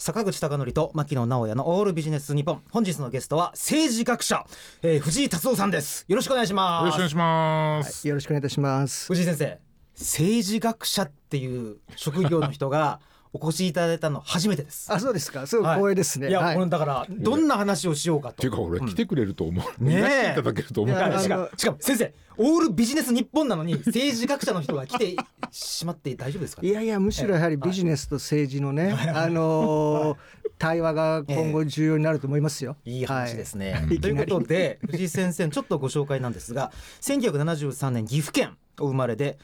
坂口孝則と牧野直哉のオールビジネス日本本日のゲストは政治学者、えー、藤井達夫さんです。よろしくお願いします。よろしくお願いします、はい、よろしくお願いいたします。藤井先生政治学者っていう職業の人がお越しいただいたの初めてです。あ、そうですか。すごい光栄ですね。はい、いや、はい、だからどんな話をしようかと。っていうか俺来てくれると思う。ねえ。いただけると思う。しかもしかも先生、オールビジネス日本なのに政治学者の人が来てしまって大丈夫ですか、ね、いやいやむしろやはりビジネスと政治のね、はい、あのー、対話が今後重要になると思いますよ。えー、いい話ですね。はい、ということで藤井先生ちょっとご紹介なんですが、1973年岐阜県お生まれで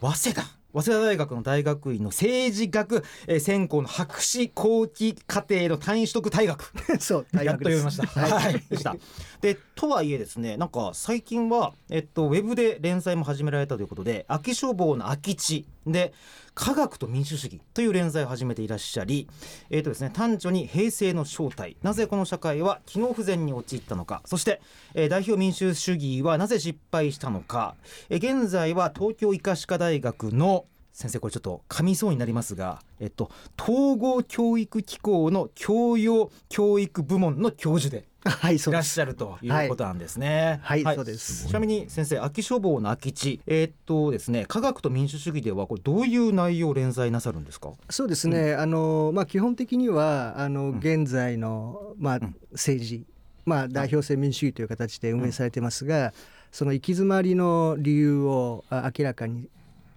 早稲田早稲田大学の大学院の政治学、えー、専攻の博士後期課程の単位取得大学。そうやっと読みました。はい、でした。でとはいえですねなんか最近は、えっと、ウェブで連載も始められたということで空き消防の空き地で科学と民主主義という連載を始めていらっしゃり、えーとですね、単純に平成の正体。なぜこの社会は機能不全に陥ったのか。そして、えー、代表民主主義はなぜ失敗したのか、えー、現在は東京医科歯科大学の先生これちょっと噛みそうになりますが、えっと、統合教育機構の教養教育部門の教授ではい、いらっしゃるということなんですね。はい、はい、そうです。ちなみに先生、空き書房の空き地、えー、っとですね、科学と民主主義ではこれどういう内容を連載なさるんですか？そうですね。うん、あのまあ基本的にはあの現在の、まあ政治、まあ代表性民主主義という形で運営されてますが、その行き詰まりの理由を明らかに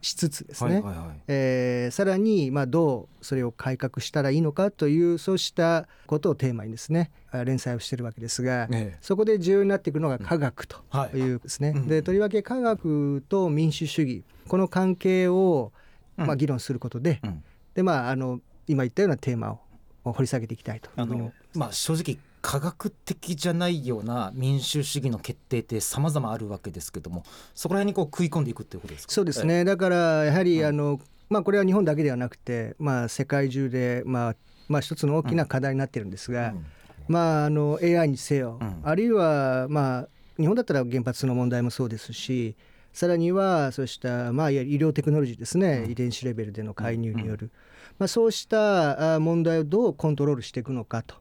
しつつですね、はいはいはい、えー、さらにまあどうそれを改革したらいいのかというそうしたことをテーマにですね連載をしているわけですが、ええ、そこで重要になっていくのが科学というですね、うんはい、でとりわけ科学と民主主義この関係をまあ議論することで、うん、でまああの今言ったようなテーマを掘り下げていきたいとあの、まあ、正直科学的じゃないような民主主義の決定ってさまざまあるわけですけどもそこら辺にこう食い込んでいくっていうことですか？そうですね、だからやはり、あのまあ、これは日本だけではなくて、まあ、世界中で、まあまあ、一つの大きな課題になってるんですが、うん、まあ、あの AI にせよ、うん、あるいは、まあ、日本だったら原発の問題もそうですしさらにはそうした、まあ、医療テクノロジーですね、うん、遺伝子レベルでの介入による、まあ、そうした問題をどうコントロールしていくのかと。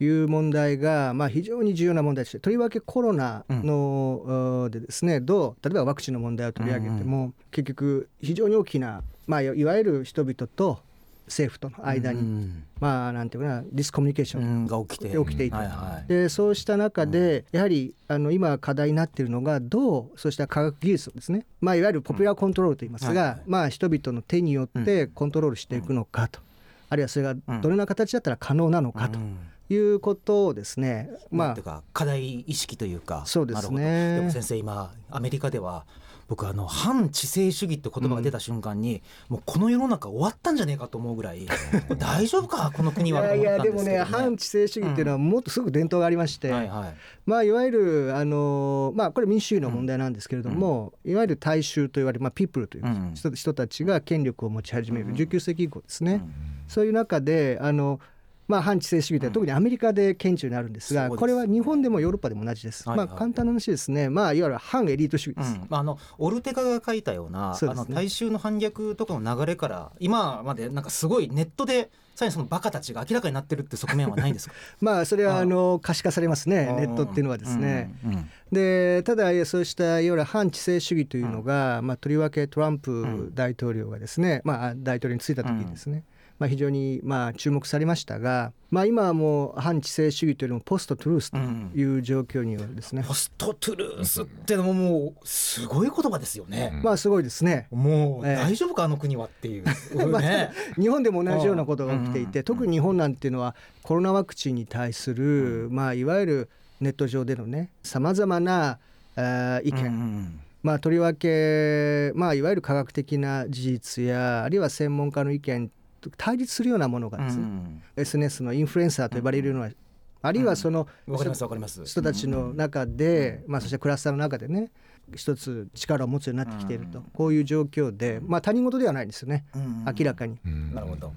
いう問題が、まあ、非常に重要な問題としてとりわけコロナの、うん、でですねどう例えばワクチンの問題を取り上げても、うんうん、結局非常に大きな、まあ、いわゆる人々と政府との間に、うん、まあなんていうかなディスコミュニケーションが起きて。起きていた、はいはい、でそうした中で、やはりあの今課題になっているのがどうそうした科学技術をですね、まあ、いわゆるポピュラーコントロールといいますが、はいはい、まあ、人々の手によってコントロールしていくのかと、あるいはそれがどのような形だったら可能なのかと。いうことをですね、まあ、課題意識というかそうですね。でも先生今アメリカでは僕あの反知性主義って言葉が出た瞬間に、うん、もうこの世の中終わったんじゃねえかと思うぐらい大丈夫か？この国は、ね、いやいやでもね反知性主義っていうのはもっとすぐ伝統がありまして、うんはいはい、まあいわゆるあのまあこれ民主主義の問題なんですけれども、うん、いわゆる大衆と言われるまあピープルという人,、人たちが権力を持ち始める19世紀以降ですね、そういう中であのまあ、反知性主義で特にアメリカで顕著になるんですが、これは日本でもヨーロッパでも同じです。まあ、簡単な話ですね、まあ、いわゆる反エリート主義です。まあ、あのオルテカが書いたような、あの大衆の反逆とかの流れから今までなんかすごいネットでさらにそのバカたちが明らかになってるって側面はないんですか？まあそれはあの可視化されますね。ネットっていうのはですね。でただそうしたいわゆる反知性主義というのが、まあ、とりわけトランプ大統領がですね、まあ、大統領に就いた時にですね、まあ、非常にまあ注目されましたが、まあ、今はもう反知性主義というよりもポストトゥルースという状況によるですね、うん、ポストトゥルースってのももうすごい言葉ですよね、まあすごいですね。もう大丈夫か、あの国はっていう、まあ、日本でも同じようなことが起きていて、特に日本なんていうのはコロナワクチンに対する、まあいわゆるネット上でのねさまざまなあ意見、まあ、とりわけ、まあ、いわゆる科学的な事実やあるいは専門家の意見対立するようなものがですね、うん、SNS のインフルエンサーと呼ばれるような、あるいはその、人たちの中で、まあ、そしてクラスターの中でね一つ力を持つようになってきていると、こういう状況で、まあ、他人事ではないんですよね、明らかに。なるほど。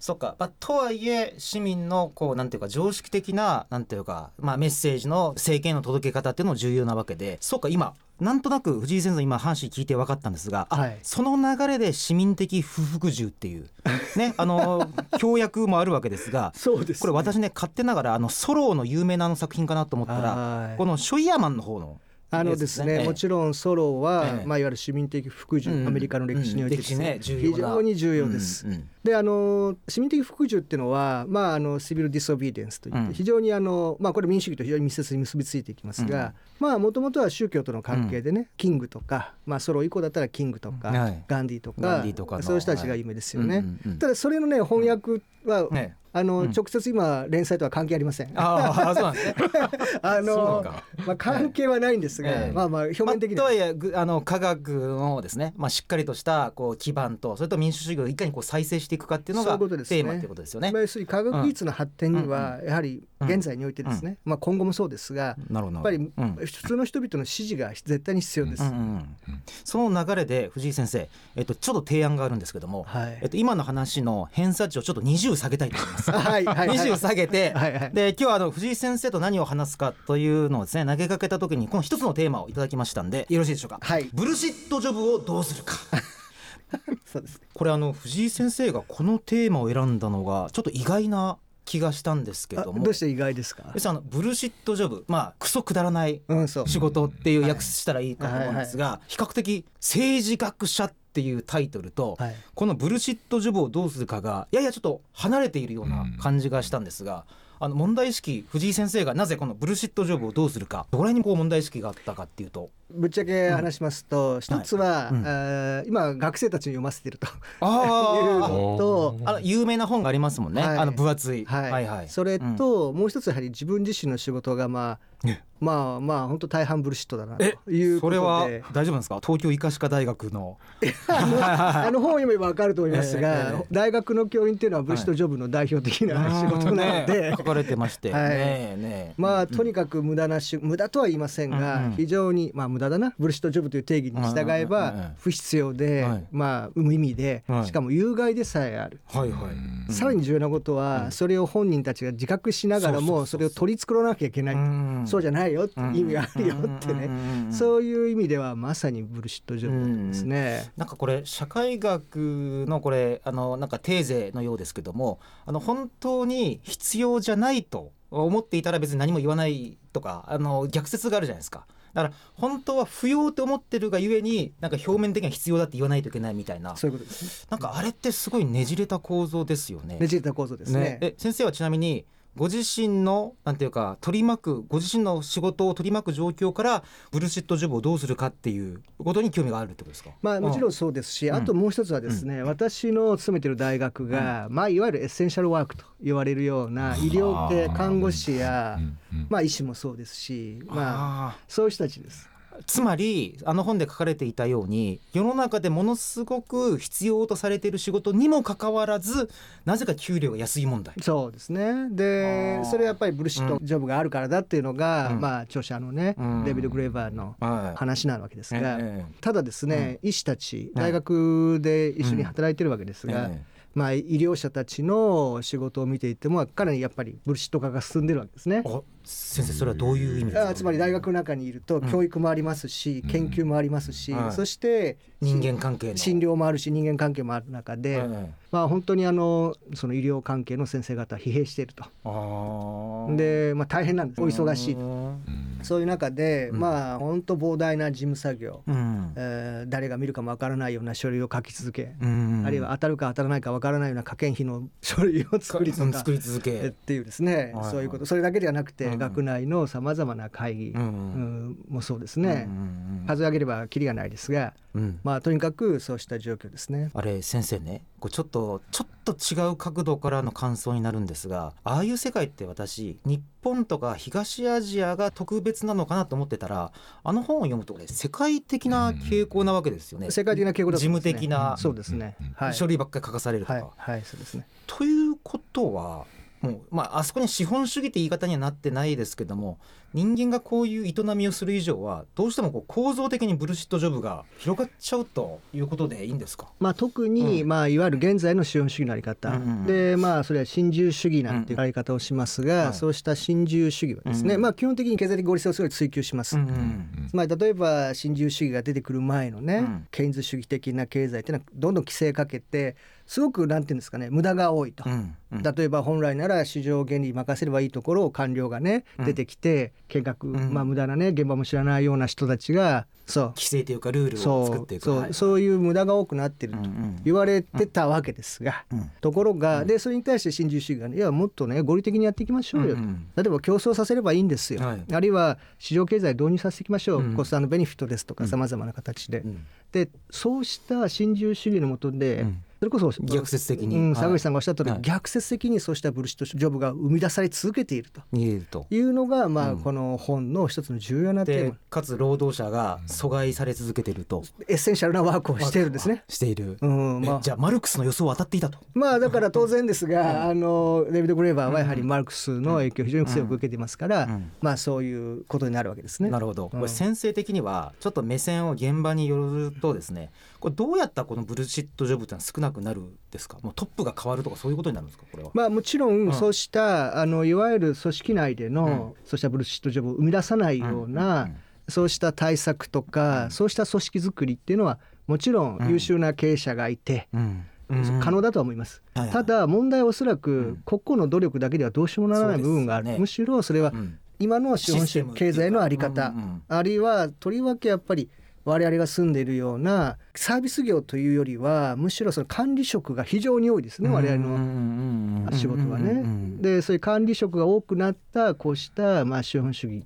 そっか、まあ、とはいえ市民のこうなんていうか常識的ななんていうか、まあ、メッセージの政権の届け方っていうのも重要なわけでそうか今なんとなく藤井先生の今話聞いて分かったんですが、あはい。その流れで市民的不服従っていう ねあの協約もあるわけですがそうですね。これ私ね勝手ながらあのソローの有名なあの作品かなと思ったらはい。このショイヤーマンの方のあのですね、もちろんソロは、ええ。まあ、いわゆる市民的不従、うんアメリカの歴史においてね,、非常に重要です。うんうんであの市民的服従っていうのは、まあ、あのシビル・ディス・オビデンスといって、うん。非常にあの、まあ、これ民主主義と非常に密接に結びついていきますがもともとは宗教との関係でね、キングとか、まあ、ソロ以降だったらキングとか、はい。ガンディとかガンディとかのそういう人たちが有名ですよね。ただそれのね翻訳は、ね。あのうん。直接今連載とは関係ありません。あああそうなんですね。そうのか。まあ、関係はないんですが、ええまあまあ表面的にとはいえぐあの科学のですね、まあ、しっかりとしたこう基盤とそれと民主主義をいかにこう再生していくかっていうのがそういうことですね。テーマっていうことですよね。まあ。要するに科学技術の発展にはやはりうん。現在においてですね、まあ、今後もそうですがやっぱりうん。普通の人々の支持が絶対に必要です。うんその流れで藤井先生、えっと、ちょっと提案があるんですけども、はい。えっと、今の話の偏差値をちょっと20下げたいと思います。はいはいはい。20下げて、はいはい。で今日はあの藤井先生と何を話すかというのをですね投げかけた時にこの一つのテーマをいただきましたんでよろしいでしょうか、はい。ブルシットジョブをどうするか そうですこれあの藤井先生がこのテーマを選んだのがちょっと意外な気がしたんですけあども。どうして意外ですか？要するにあのブルシットジョブ。まあクソくだらないうんそう仕事っていう訳したらいいかと思うんですが比較的政治学者っていうタイトルとはい。このブルシットジョブをどうするかがややちょっと離れているような感じがしたんですが、あの問題意識藤井先生がなぜこのブルシットジョブをどうするかどこら辺にこう問題意識があったかっていうと。ぶっちゃけ話しますと一つは、うん。あー今学生たちに読ませてると。いうあのとあの有名な本がありますもんね、はい。あの分厚い、はい。はいはい。それと、もう一つやはり自分自身の仕事がまあねまあまあ本当大半ブルシットだなとえいうことで。それは大丈夫なんですか？東京医科歯科大学の。あの本を読めば分かると思いますが、ええ大学の教員っていうのはブルシットジョブの代表的な仕事なので、かれてまして、はい。ねえねえ。まあとにかく無駄なし無駄とは言いませんが、うんうん。非常にまあ無駄だな。ブルシットジョブという定義に従えうんうんうんうんば不必要で、はい。まあ無意味で、はい。しかも有害でさえある。はいはい、さらに重要なことは、それを本人たちが自覚しながらもそれを取り繕わなきゃいけない、ん。そうじゃないよって意味があるよってね、そういう意味ではまさにブルシットジョブですね。なんかこれ社会学のこれあのなんかテーゼのようですけどもあの本当に必要じゃないと思っていたら別に何も言わないとかあの逆説があるじゃないですか。だから本当は不要と思ってるがゆえになんか表面的には必要だって言わないといけないみたいなそういうことですね。なんかあれってすごいねじれた構造ですよね。ねじれた構造ですね。え先生はちなみにご自身のなんていうか取り巻くご自身の仕事を取り巻く状況からブルシットジョブをどうするかっていうことに興味があるってことですか？まあ、もちろんんそうですし、ん。あともう一つはですね、私の勤めてる大学が、まあ、いわゆるエッセンシャルワークと言われるような医療系看護師や、まあ、医師もそうですし、まあ、あそういう人たちです。ーつまりあの本で書かれていたように世の中でものすごく必要とされている仕事にもかかわらずなぜか給料が安い問題。そうですね。でそれはやっぱりブルシットジョブがあるからだっていうのが、うん。まあ、著者のね、うん。デビッド・グレーバーのはい。話なわけですが、ええ。ただですね、医師たちはい大学で一緒に働いてるわけですが、えまあ、医療者たちの仕事を見ていてもかなりやっぱりブルシット化が進んでるわけですね。お先生それはどういう意味ですか？あつまり大学の中にいると教育もありますし、研究もありますし、はいそして人間関係の。診療もあるし人間関係もある中で、ええまあ本当にあのその医療関係の先生方は疲弊していると。で、まあ、大変なんです。お忙しいと。うんそういう中で、うん。まあ本当膨大な事務作業、うん。えー誰が見るかもわからないような書類を書き続け、うん。あるいは当たるか当たらないかわからないような科研費の書類を作り続け。えっていうですね、はいそういうこと。それだけではなくて、うん。学内のさまざまな会議、うん。うん。もそうですね、うん数上げればきりがないですが、うん。まあ、とにかくそうした状況ですね。あれ先生ねこうちょっとちょっと違う角度からの感想になるんですがああいう世界って私日本とか東アジアが特別なのかなと思ってたらあの本を読むとこれ世界的な傾向なわけですよね。世界的な傾向だと事務的なそうですね。はい。書類ばっかり書かされるとか。はい、はい、そうですね。ということはもうまああそこに資本主義って言い方にはなってないですけども人間がこういう営みをする以上はどうしてもこう構造的にブルシットジョブが広がっちゃうということでいいんですか？まあ、特に、うん。まあ、いわゆる現在の資本主義のあり方、うんうんうん。でまあそれは新自由主義なんていうあり方をしますが、はいそうした新自由主義はですね、うんまあ、基本的に経済的合理性をすごい追求します。つまり例えば新自由主義が出てくる前のね、うん。ケインズ主義的な経済っていうのはどんどん規制かけてすごくなんていうんですかね無駄が多いと。うんうん例えば本来なら市場原理に任せればいいところを官僚がねうん。出てきて見学、ん。まあ無駄なね現場も知らないような人たちがそう。規制というかルールをそう。作っていく。そう、はい。そういう無駄が多くなってるとうんうん言われてたわけですが、うん。ところが、でそれに対して新自由主義がねいやもっとね合理的にやっていきましょうよと、うんうん。例えば競争させればいいんですよ、はい。あるいは市場経済導入させていきましょう、うん。コストベネフィットですとかうん。さまざまな形で、うん。でそうした新自由主義のもとで、うんそれこそ逆説的に。うん、口さんがおっしゃった通り、はい。逆説的にそうしたブルシットジョブが生み出され続けていると。見えると。いうのが、まあうん。この本の一つの重要なテーマでかつ労働者が疎外され続けていると。エッセンシャルなワークをしているんですね。している、うんまあ。えじゃあマルクスの予想は当たっていたと。まあだから当然ですが、あのデビッド・グレーバーはやはりマルクスの影響を非常に強く受けていますから、うん。まあそういうことになるわけですね。なるほど、うん。これ先生的にはちょっと目線を現場によるとですねこれどうやったらこのブルシットジョブってのは少なくなるんですか？もうトップが変わるとかそういうことになるんですか？これは、まあもちろうん。んそうした、あのいわゆる組織内での、そうしたブルシットジョブを生み出さないような、うん。そうした対策とか、そうした組織づくりっていうのはもちろん優秀な経営者がいて、うん。可能だとは思います。ただ問題はおそらく個々の努力だけではどうしようもならない部分がある、ね。むしろそれはうん。今の資本主義経済のあり方、うんうんあるいはとりわけやっぱり我々が住んでいるようなサービス業というよりはむしろその管理職が非常に多いですね我々の仕事はね。でそういう管理職が多くなったこうしたまあ資本主義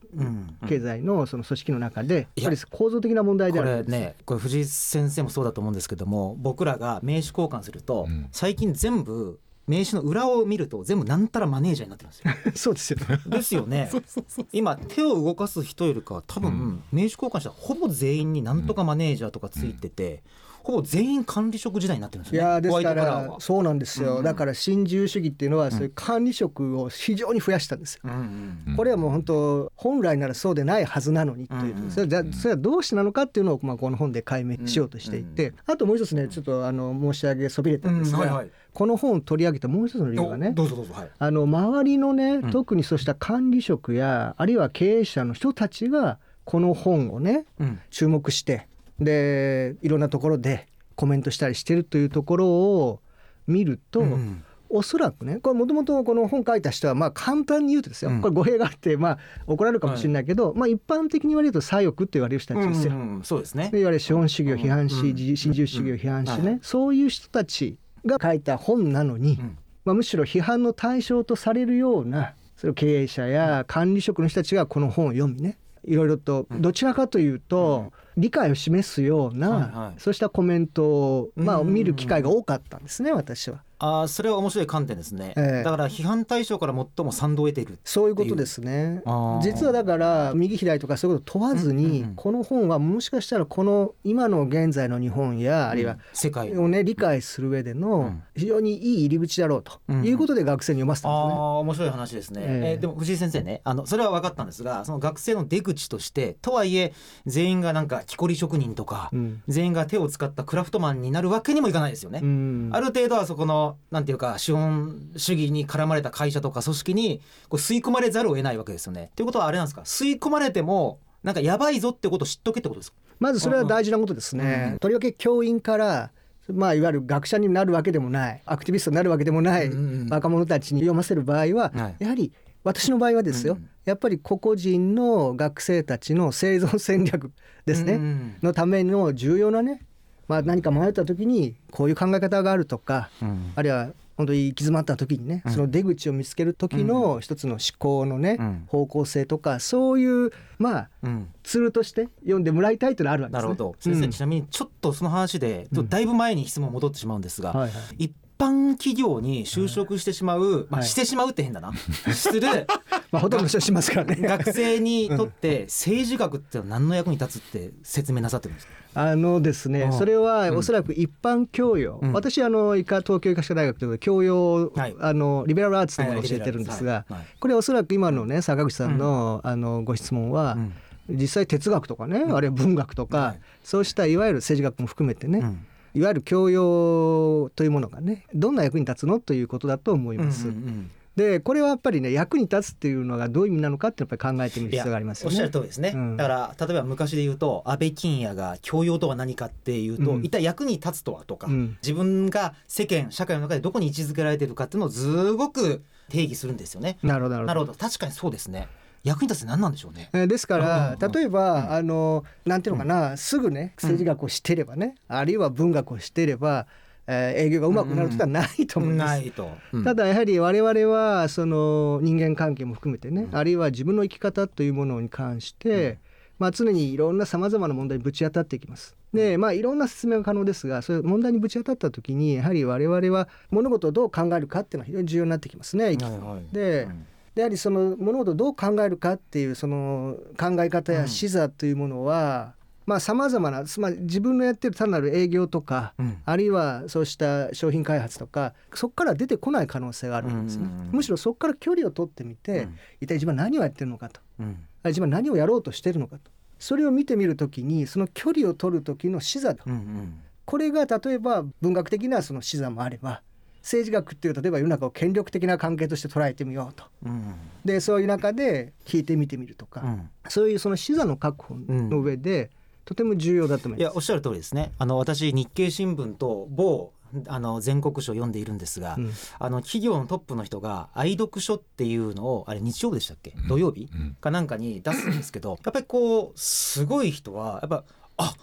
経済のその組織の中でいややっぱり構造的な問題でこあるんです。れねこれ藤井先生もそうだと思うんですけども僕らが名刺交換すると、うん。最近全部名刺の裏を見ると全部なんたらマネージャーになってるんですよ。そうですよね。ですよね。今手を動かす人よりかは多分、うん名刺交換したらほぼ全員になんとかマネージャーとかついてて、ほぼ全員管理職時代になってるんですいよね。ホワイやーですか。らそうなんですよ、うんだから新自由主義っていうのはそういう管理職を非常に増やしたんですよ。うんうんうん。これはもう本当本来ならそうでないはずなのにという、うんうん。それじゃそれはどうしてなのかっていうのを、まあ、この本で解明しようとしていて、あともう一つねちょっとあの申し上げそびれたんですが、うん。はいはい。この本を取り上げたもう一つの理由がね。どうぞどうぞ。はい。あの周りのね、ん。特にそうした管理職やあるいは経営者の人たちがこの本をねうん。注目してでいろんなところでコメントしたりしてるというところを見ると、うん。おそらくねこれもともとこの本書いた人はまあ簡単に言うとですよ、うん。これ語弊があってまあ怒られるかもしれないけど、まあ一般的に言われると左翼って言われる人たちですよ。うんうんそうですね。で。いわゆる資本主義を批判し、うん自新自由主義を批判してね、はい。そういう人たちが書いた本なのに、うん。まあ、むしろ批判の対象とされるようなそ経営者や管理職の人たちがこの本を読みねいろいろとどちらかというと理解を示すような、はいはい。そうしたコメントを、まあ、うん見る機会が多かったんですね私は。ああそれは面白い観点ですね。ええ。だから批判対象から最も賛同を得ている。そういうことですね。実はだから右左とかそういうこと問わずに、うんうんうん。この本はもしかしたらこの今の現在の日本やあるいは世界を。ね理解する上でうのん。非常にいい入り口だろうとうん。いうことで学生に読ませたんですよね。ああ面白い話ですね、ええ。えーでも藤井先生ねあのそれは分かったんですがその学生の出口としてとはいえ全員がなんか木こり職人とか、うん。全員が手を使ったクラフトマンになるわけにもいかないですよね。うん。ある程度はそこのなんていうか資本主義に絡まれた会社とか組織にこう吸い込まれざるを得ないわけですよね。ということはあれなんですか？吸い込まれてもなんかやばいぞってことを知っとけってことですか？まずそれは大事なことですね。うんとりわけ教員からまあ、いわゆる学者になるわけでもないアクティビストになるわけでもない若者たちに読ませる場合は、はい。やはり私の場合はですよ、うん。やっぱり個々人の学生たちの生存戦略ですね、うんうんのための重要なね、まあ、何か迷った時にこういう考え方があるとか、うん。あるいは本当に行き詰まった時にね、うん。その出口を見つける時の一つの思考のね、うん。方向性とかそういうまあうん。ツールとして読んでもらいたいというのはあるわけですね。なるほど。先生、うん。ちなみにちょっとその話で、うん。だいぶ前に質問戻ってしまうんですが、はいはい。一般企業に就職してしまう、まあ、はいしてしまうって変だな。する。まあほとんどの人はしますからね。学生にとって政治学って何の役に立つって説明なさってるんですか？あのですね、うん。それはおそらく一般教養、うん。私あの医科東京医科歯科大学という教養、はい。あのリベラルアーツというものを教えてるんですが、はいはい。これおそらく今のね坂口さんの,、あのご質問は、うん。実際哲学とかね、あるいは文学とか、はい。そうしたいわゆる政治学も含めてね、うんいわゆる教養というものがねどんな役に立つのということだと思います。うんうんうん。でこれはやっぱりね役に立つっていうのがどういう意味なのかってやっぱり考えてみる必要がありますよおっしゃるね。通りですね、うん。だから例えば昔で言うと安倍金也が教養とは何かっていうと、うん。一体役に立つとはとか、うん。自分が世間社会の中でどこに位置づけられてるかっていうのをすごく定義するんですよね。なるほど。なるほど。確かにそうですね役に立つ何なんでしょうね。えーですかうんうんらうん。例えばあのなんていうのかなすぐね政治学を知っていればねあるいは文学を知っていればえー営業がうまくなることはないと思うんです。ないと。うん。ただやはり我々はその人間関係も含めてねあるいは自分の生き方というものに関してまあ常にいろんなさまざまな問題にぶち当たっていきます。でまあいろんな説明が可能ですがそういう問題にぶち当たった時にやはり我々は物事をどう考えるかっていうのは非常に重要になってきますね。はいはい。でうん。でやはりその物事をどう考えるかっていうその考え方や視座というものはまあさまざまなつまり自分のやってる単なる営業とか、うん。あるいはそうした商品開発とかそこから出てこない可能性があるんですね、うんむしろそこから距離を取ってみて、うん。一体自分は何をやってるのかと。うん。自分は何をやろうとしてるのかと。それを見てみるときにその距離を取る時の視座うんうん。これが例えば文学的なその視座もあれば政治学っていう例えば世の中を権力的な関係として捉えてみようと。うん。でそういう中で聞いてみてみるとか、うん。そういうその視座の確保の上で、とても重要だと思います。いやおっしゃる通りですね。あの私日経新聞と某あの全国書を読んでいるんですが、うん。あの企業のトップの人が愛読書っていうのをあれ日曜日でしたっけ？土曜日？うん。かなんかに出すんですけどやっぱりこうすごい人はやっぱあ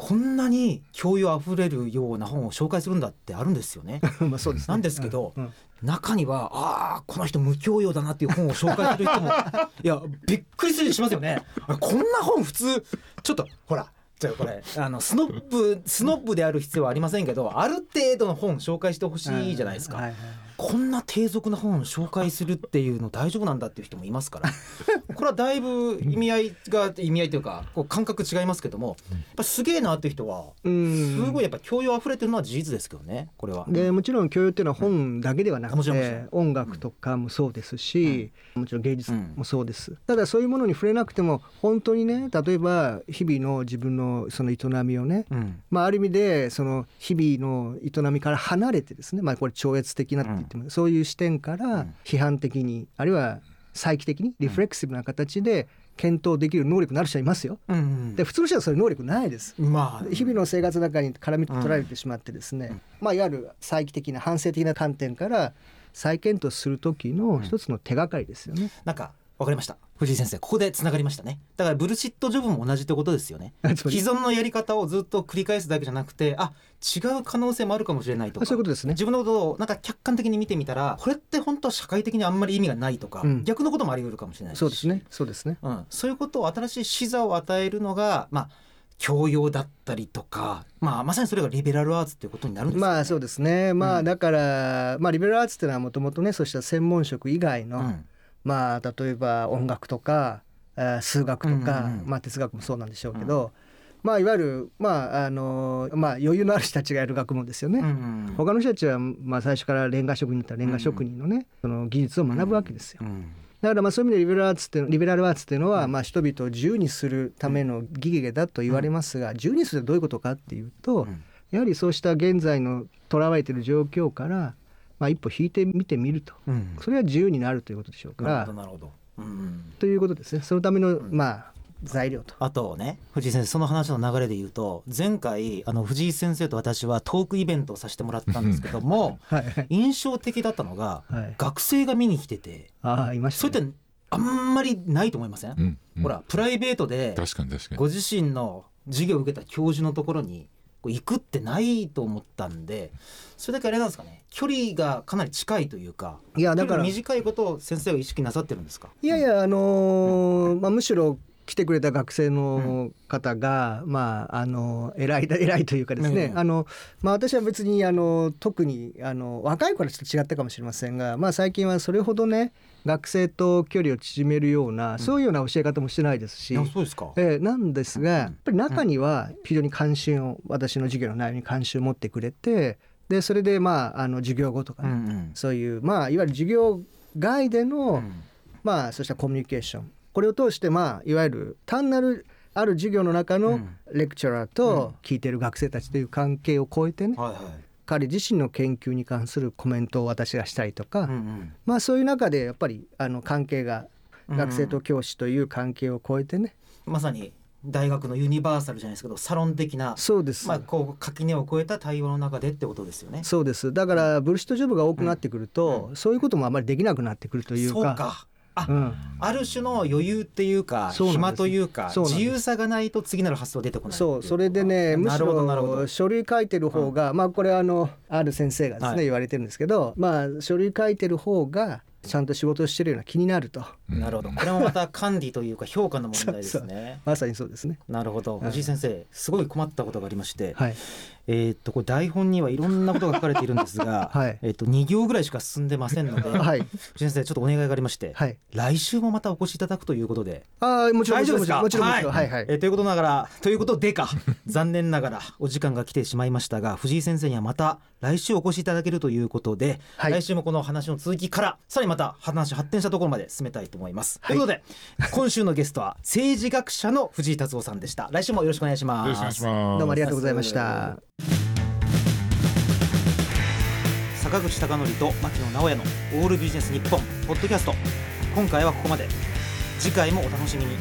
こんなに教養あふれるような本を紹介するんだってあるんですよね。まあそうですね。なんですけどうん。うん。中にはああこの人無教養だなっていう本を紹介する人も いやびっくりするしますよね。あこんな本普通ちょっとほらじゃあこれあのスノップ スノップである必要はありませんけどある程度の本紹介してほしいじゃないですか、はいはいこんな低俗な本を紹介するっていうの大丈夫なんだっていう人もいますから。これはだいぶ意味合いが意味合いというかこう感覚違いますけどもやっぱすげえなっていう人はうん。すごいやっぱ教養あふれてるのは事実ですけどねこれは。でもちろん教養っていうのは本だけではなくて音楽とかもそうですし、もちろん芸術もそうです、ただそういうものに触れなくても本当にね例えば日々の自分のその営みをね、うん。まあ、ある意味でその日々の営みから離れてですね、まあ、これ超越的なそういう視点から批判的にあるいは再帰的にリフレクシブな形で検討できる能力のある人はいますよ。うんうんで普通の人はそういう能力ないです。まあ日々の生活の中に絡み取られてしまってですね、まあ、いわゆる再帰的な反省的な観点から再検討する時の一つの手がかりですよね。なんかわかりました藤井先生ここでつながりましたね。だからブルシットジョブも同じってことですよね。既存のやり方をずっと繰り返すだけじゃなくてあ違う可能性もあるかもしれないとか。そういうことですね。自分のことをなんか客観的に見てみたらこれって本当は社会的にあんまり意味がないとか、うん。逆のこともあり得るかもしれないし。そうですね。そうですね。うん、そういうことを新しい視座を与えるのがまあ教養だったりとか、まあ、まさにそれがリベラルアーツということになるんですかね。まあそうですね。まうん。あだから、まあリベラルアーツっていうのはもともとねそうした専門職以外の、うんまあ例えば音楽とか、えー数学とか、うんうんうん。まあ哲学もそうなんでしょうけど、まあいわゆるまああのまあ余裕のある人たちがやる学問ですよね。うんうん他の人たちは、まあ、最初からレンガ職人だったらレンガ職人のね、その技術を学ぶわけですよ。うんだからまあそういう意味でリベラルアーツってリベラルアーツっていうのは、まあ、人々を自由にするための技芸だと言われますが、自由にするどういうことかっていうと、うん。やはりそうした現在のとらわれている状況から、まあ、一歩引いてみてみると。うん。それは自由になるということでしょうかなるらほどなるほど、うんということですね。そのための、まあ材料と。あとね藤井先生その話の流れで言うと前回あの藤井先生と私はトークイベントをさせてもらったんですけども はいはい。印象的だったのが、はい。学生が見に来ててああいました、ね、それってあんまりないと思いません、うんうん。ほらプライベートで確かに確かに。ご自身の授業を受けた教授のところに行くってないと思ったんでそれだけあれなんですかね。距離がかなり近いというかいやだから。距離の短いことを先生は意識なさってるんですか？いやいやあのーまあ、むしろ来てくれた学生の方が、まああの偉い偉いというかですね、うん。あのまあ私は別にあの特にあの若い頃はちょっと違ったかもしれませんが、まあ最近はそれほどね学生と距離を縮めるような、そういうような教え方もしてないですし。あそうですか。えーなんですがやっぱり中には非常に関心を私の授業の内容に関心を持ってくれてでそれでまああの授業後とかね、うんうん。そういうまあいわゆる授業外での、うん。まあそうしたコミュニケーションこれを通してまあいわゆる単なるある授業の中のうん。レクチャラーと聞いてる学生たちという関係を超えてね、はいはい。彼自身の研究に関するコメントを私がしたりとか、うんうん。まあそういう中でやっぱりあの関係がうん学生と教師という関係を超えてね、まさに大学のユニバーサルじゃないですけどサロン的なそうです、まあこう垣根を越えた対話の中でってことですよね。そうです。だからブルシットジョブが多くなってくると、そういうこともあまりできなくなってくるというかあ、うん、ある種の余裕っていうか暇というか自由さがないと次なる発想出てこないそうそれでねむしろ書類書いてる方が、まあこれあのある先生がですね、はい。言われてるんですけどまあ書類書いてる方がちゃんと仕事をしてるような気になるとなるほど。これもまた管理というか評価の問題ですね。まさにそうですね。なるほど。はい。藤井先生すごい困ったことがありまして、はい、えーっとこれ台本にはいろんなことが書かれているんですが、はい。えーっと2行ぐらいしか進んでませんので、はい、藤井先生ちょっとお願いがありまして、はい、来週もまたお越しいただくということでああもちろん大丈夫ですか？もちろんもちろんもちろん。はいはい。えーということながらということでか。残念ながらお時間が来てしまいましたが藤井先生にはまた来週お越しいただけるということで、はい。来週もこの話の続きからさらにまた話発展したところまで進めたいと思います、はい。ということで今週のゲストは政治学者の藤井達夫さんでした。来週もよろしくお願いします。よろしくお願いします。どうもありがとうございました。坂口孝則と牧野直哉のオールビジネス日本ポッドキャスト今回はここまで。次回もお楽しみに